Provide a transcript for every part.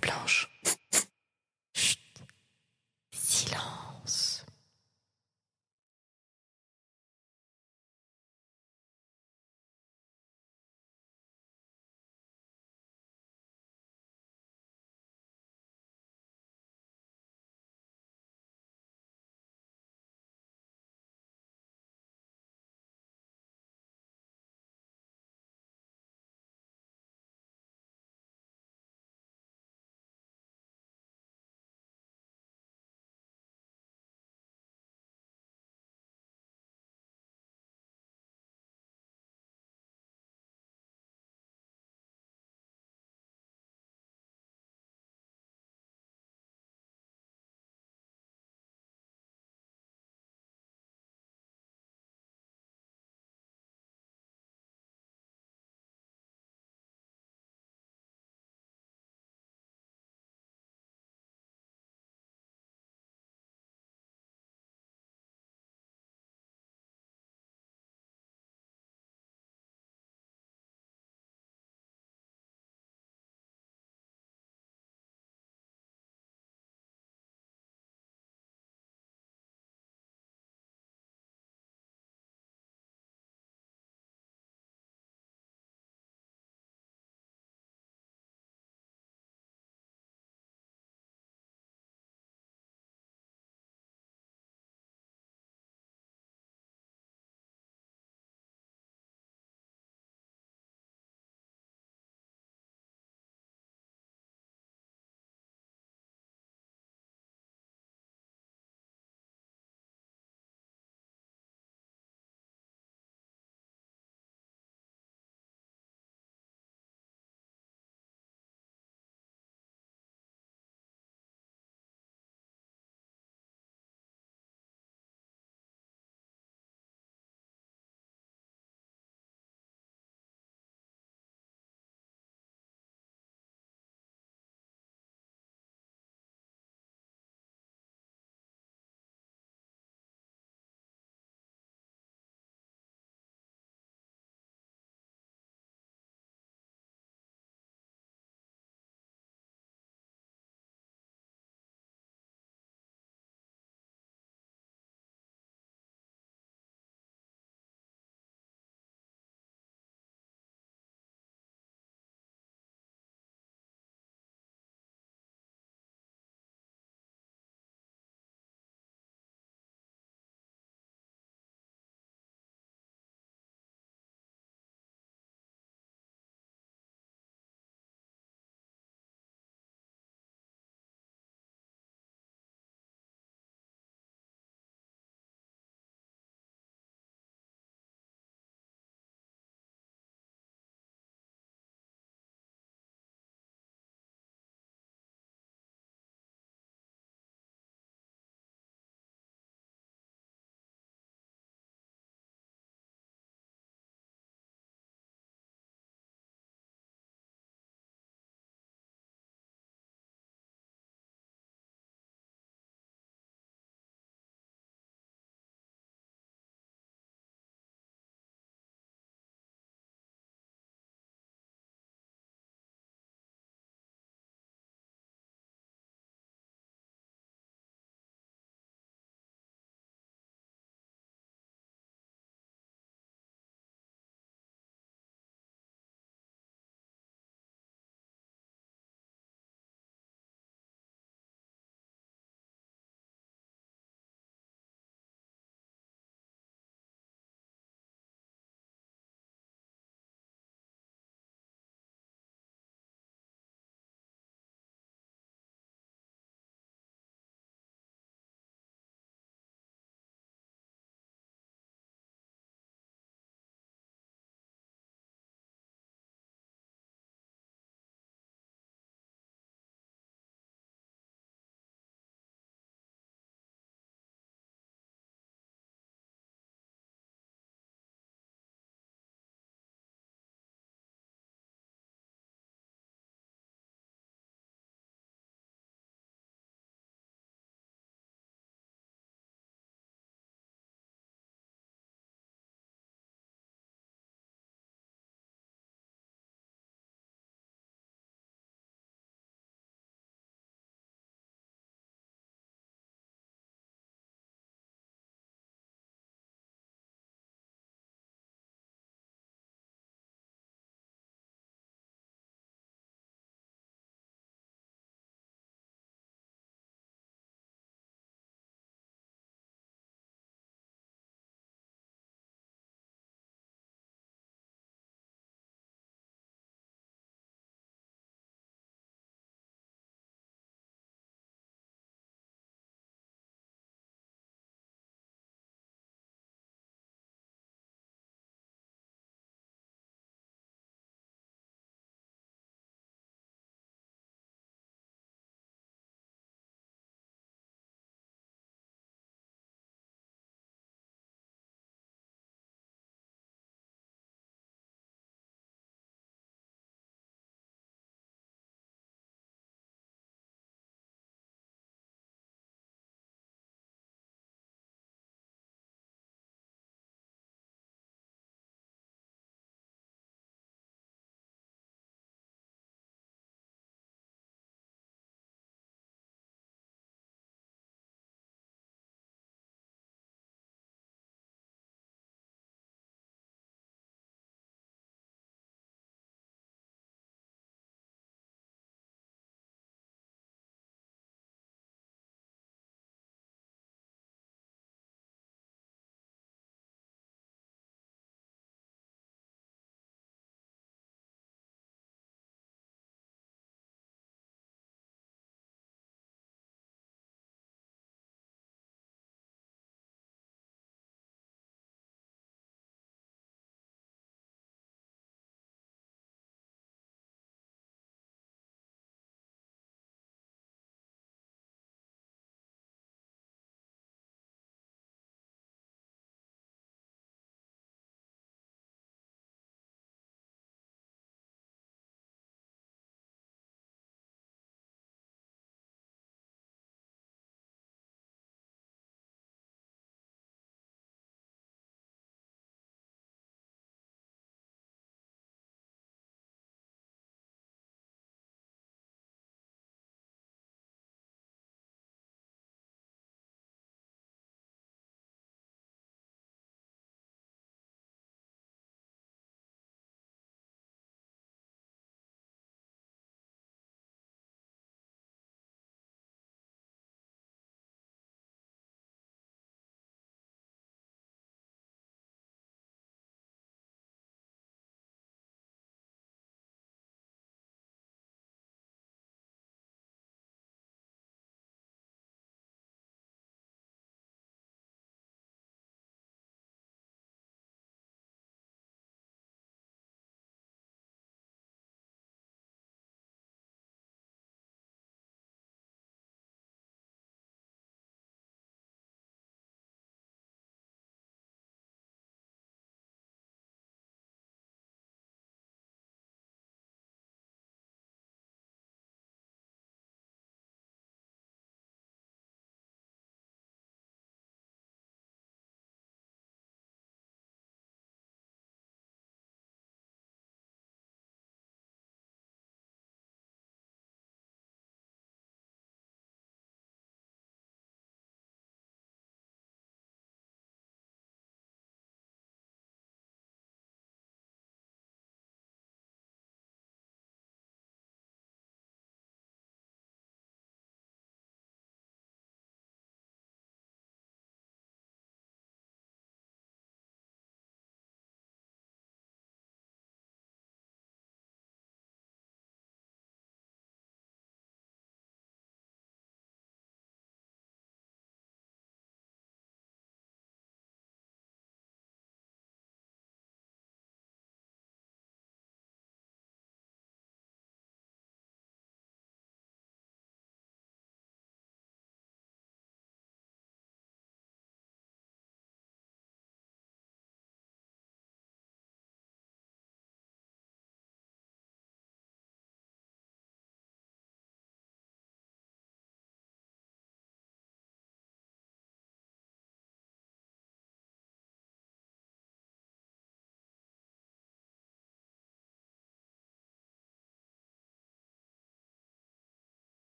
blanche.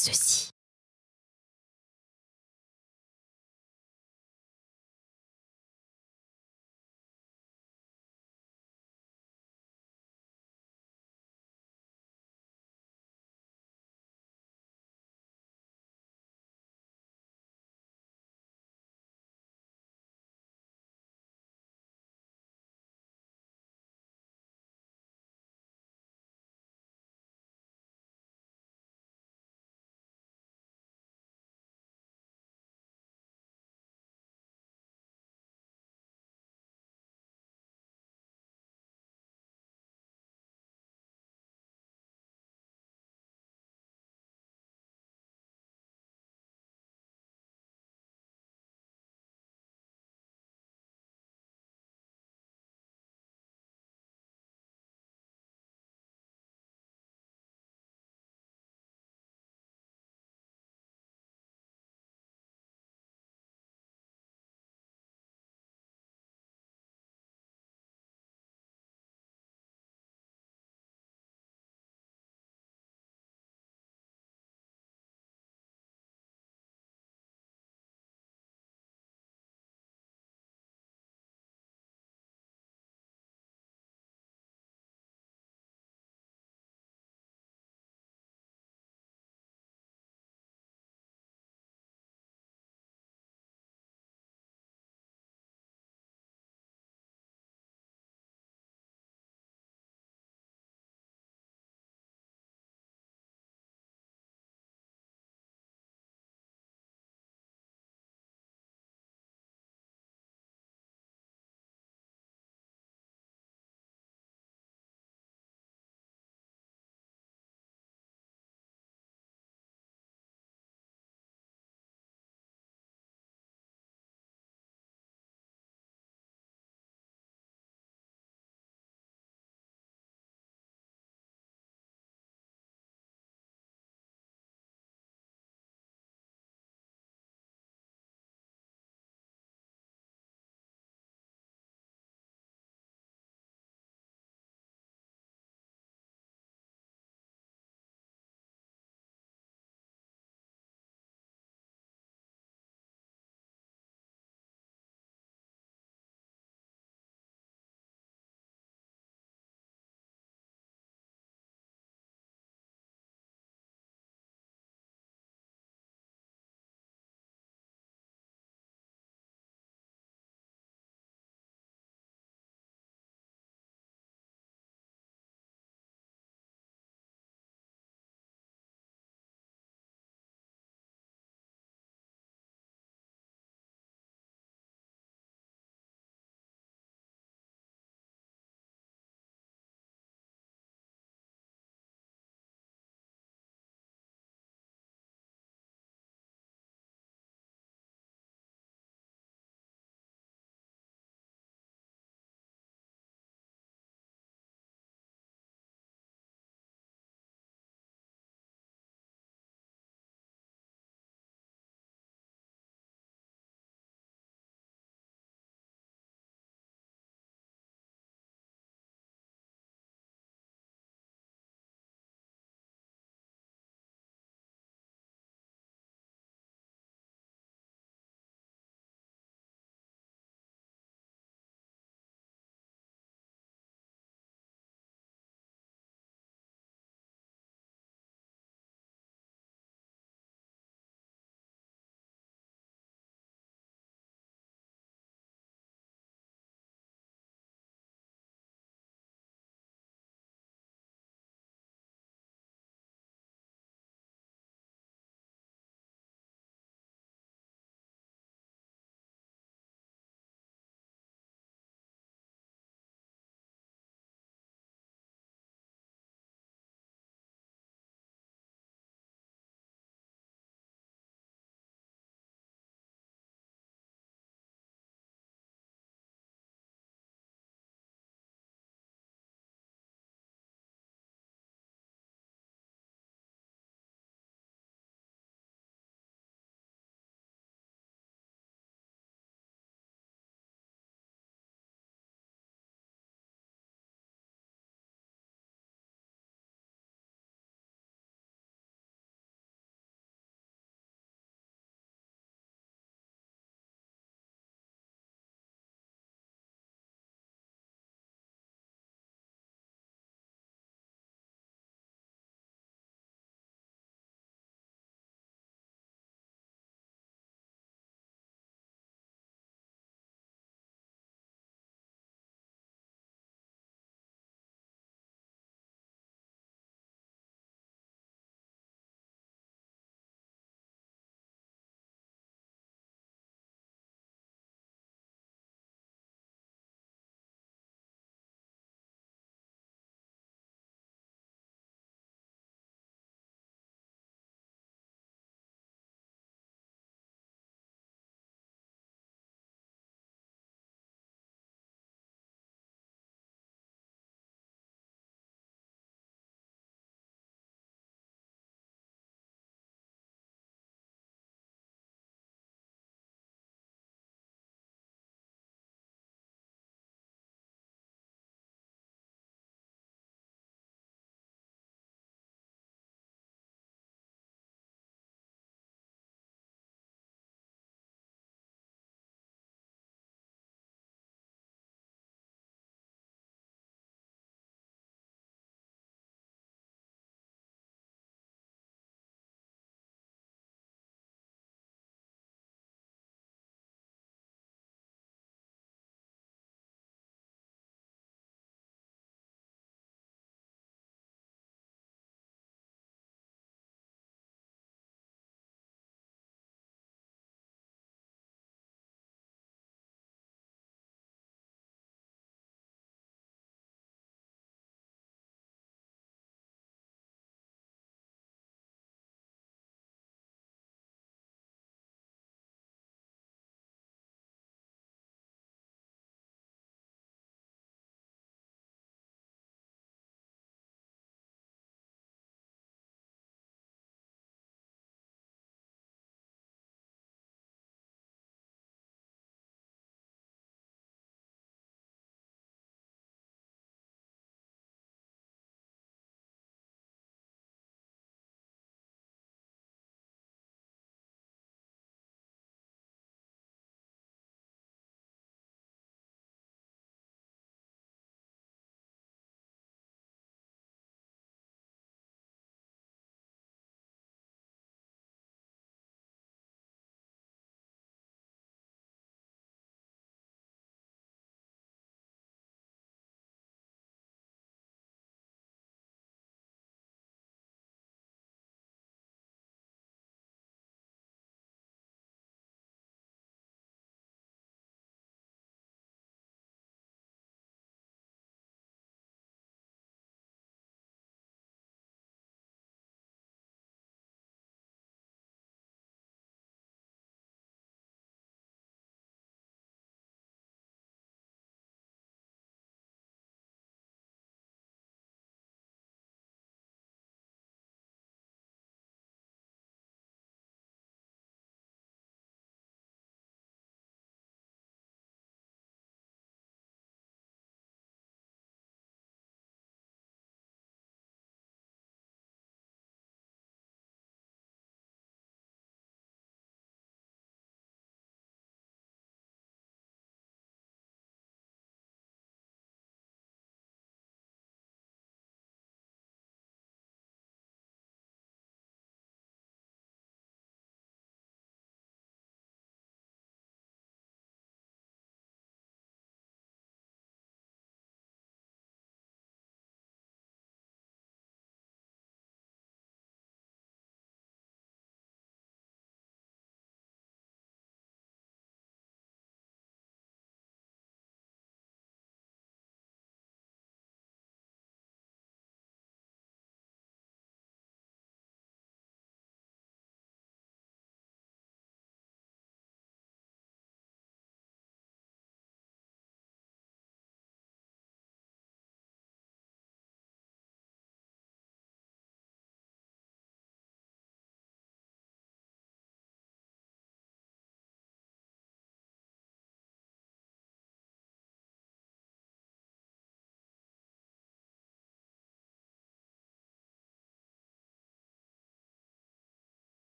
Ceci